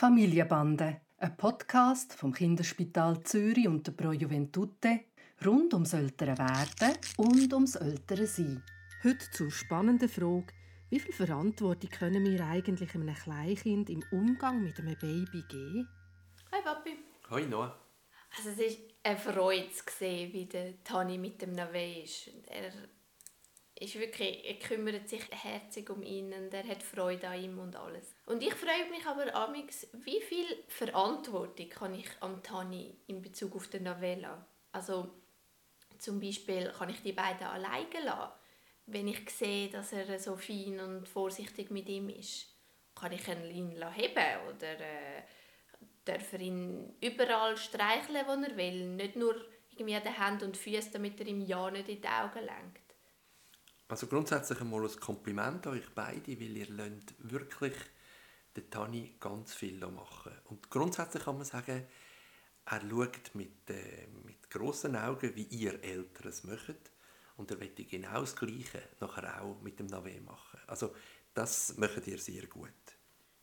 Familienbande, ein Podcast vom Kinderspital Zürich und der Pro Juventute rund ums ältere Werden und ums ältere Sein. Heute zur spannenden Frage, wie viel Verantwortung können wir eigentlich einem Kleinkind im Umgang mit einem Baby geben? Hi Papi. Hi Noah. Also es ist eine Freude zu sehen, wie der Tani mit dem Nave ist. Er ist wirklich, er kümmert sich herzig um ihn und er hat Freude an ihm und alles. Und ich freue mich aber amix, wie viel Verantwortung kann ich am Tani in Bezug auf den Novella. Also zum Beispiel kann ich die beiden alleine lassen, wenn ich sehe, dass er so fein und vorsichtig mit ihm ist. Kann ich ihn heben oder äh, darf er ihn überall streicheln, wo er will, nicht nur irgendwie an den Händen und Füßen, damit er ihm ja nicht in die Augen lenkt. Also grundsätzlich einmal ein Kompliment an euch beide, weil ihr lernt wirklich den Tani ganz viel machen. Und grundsätzlich kann man sagen, er schaut mit, äh, mit grossen Augen, wie ihr Eltern es macht. Und er möchte genau das Gleiche nachher auch mit dem Nave machen. Also das macht ihr sehr gut.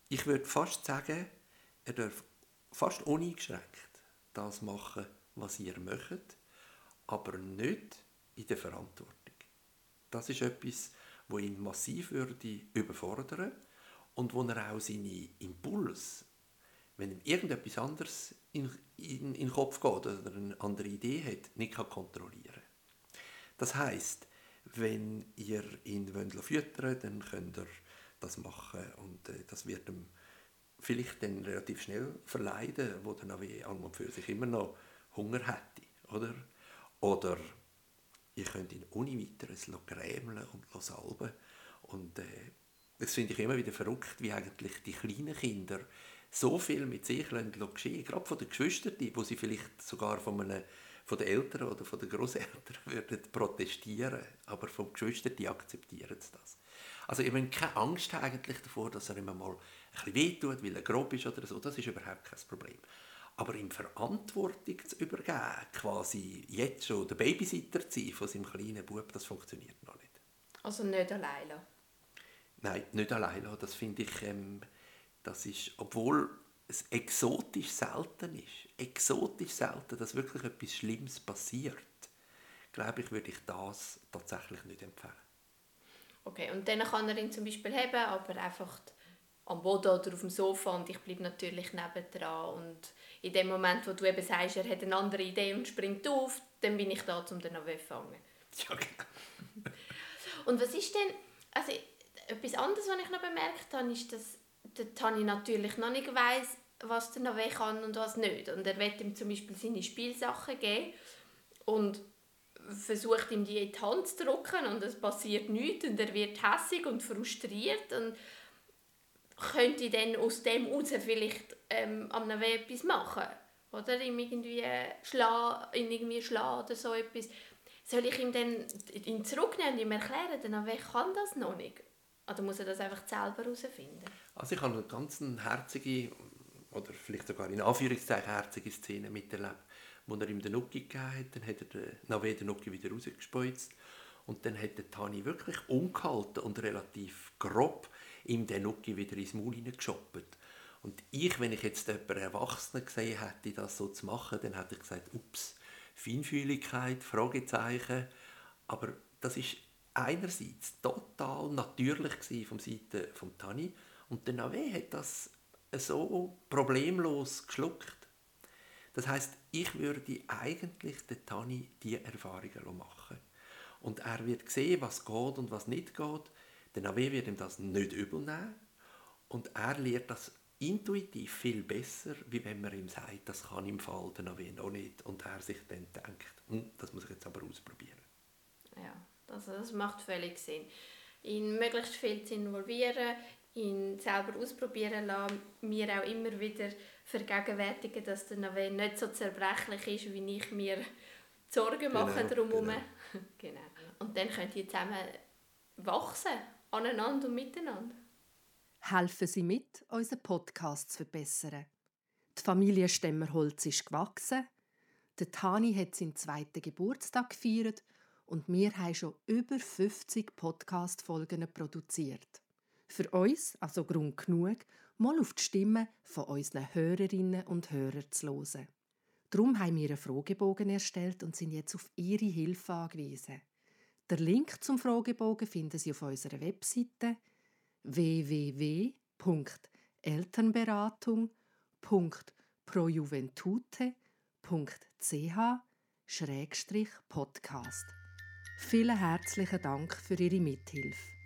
Ich würde fast sagen, er darf fast uneingeschränkt das machen, was ihr möchtet, aber nicht in der Verantwortung. Das ist etwas, wo ihn massiv würde überfordern und wo er auch seine Impuls, wenn ihm irgendetwas anderes in, in, in den Kopf geht oder eine andere Idee hat, nicht kann kontrollieren Das heißt, wenn ihr ihn füttern wollt, dann könnt ihr das machen und äh, das wird ihm vielleicht dann relativ schnell verleiden, wo dann auch an und für sich immer noch Hunger hätte, oder? Oder ihr könnt ihn ohne weiteres grämeln und salben. Und äh, das finde ich immer wieder verrückt, wie eigentlich die kleinen Kinder so viel mit sich geschehen gerade von den Geschwistern, wo sie vielleicht sogar von, einem, von den Eltern oder von den Großeltern würden protestieren, aber vom Geschwister die akzeptieren das. Also ihr müsst keine Angst eigentlich davor, dass er immer mal ein bisschen wehtut, weil er grob ist oder so, das ist überhaupt kein Problem. Aber ihm Verantwortung zu übergeben, quasi jetzt schon der Babysitter zu sein von seinem kleinen Bub, das funktioniert noch nicht. Also nicht alleine? Nein, nicht alleine. Das finde ich, ähm, das ist, obwohl es exotisch selten ist, exotisch selten, dass wirklich etwas Schlimmes passiert, glaube ich, würde ich das tatsächlich nicht empfehlen. Okay, und dann kann er ihn zum Beispiel haben, aber einfach am Boden oder auf dem Sofa und ich bleibe natürlich nebendran und in dem Moment, wo du eben sagst, er hat eine andere Idee und springt auf, dann bin ich da, um den zu fangen. Ja, genau. und was ist denn, also etwas anderes, was ich noch bemerkt habe, ist, dass der Tani natürlich noch nicht weiss, was der Nave kann und was nicht. Und er wird ihm zum Beispiel seine Spielsachen geben und versucht ihm die in die Hand zu drücken und es passiert nichts und er wird hässig und frustriert und könnte dann aus dem heraus vielleicht ähm, am Nave etwas machen. Oder ihm irgendwie schlagen, ihn irgendwie schlagen oder so etwas. Soll ich ihm dann ihn zurücknehmen und ihm erklären, der Nave kann das noch nicht? Oder muss er das einfach selber herausfinden? Also ich habe eine ganz herzige, oder vielleicht sogar in Anführungszeichen herzige Szene miterlebt, wo er ihm den Nuki gegeben hat, dann hat er den Nave den Nuki wieder rausgespeuzt und dann hat der Tani wirklich ungehalten und relativ grob ihm den Nuki wieder ins Maul hineingeschoppt. Und ich, wenn ich jetzt jemanden Erwachsenen gesehen hätte, das so zu machen, dann hätte ich gesagt, ups, Feinfühligkeit, Fragezeichen. Aber das ist einerseits total natürlich vom Seite von Tani und der Nave hat das so problemlos geschluckt. Das heißt, ich würde eigentlich den Tani diese Erfahrungen machen. Und er wird sehen, was geht und was nicht geht. Der Nave wird ihm das nicht übel nehmen. Und er lernt das intuitiv viel besser, wie wenn man ihm sagt, das kann im Fall der Nave noch nicht. Und er sich dann denkt, hm, das muss ich jetzt aber ausprobieren. Ja, also das macht völlig Sinn. Ihn möglichst viel zu involvieren, ihn selber ausprobieren lassen, mir auch immer wieder vergegenwärtigen, dass der Nave nicht so zerbrechlich ist, wie ich mir Sorgen mache genau, drumherum. Genau. genau. Und dann könnt ihr zusammen wachsen aneinander und miteinander. Helfen Sie mit, unseren Podcast zu verbessern. Die Familie Stemmerholz ist gewachsen. Der Tani hat seinen zweiten Geburtstag gefeiert und wir haben schon über 50 Podcast-Folgen produziert. Für uns also Grund genug, mal auf die Stimme von unseren Hörerinnen und Hörern zu hören. Darum haben wir einen Fragebogen erstellt und sind jetzt auf Ihre Hilfe angewiesen. Der Link zum Fragebogen finden Sie auf unserer Webseite www.elternberatung.projuventute.ch Podcast. Vielen herzlichen Dank für Ihre Mithilfe.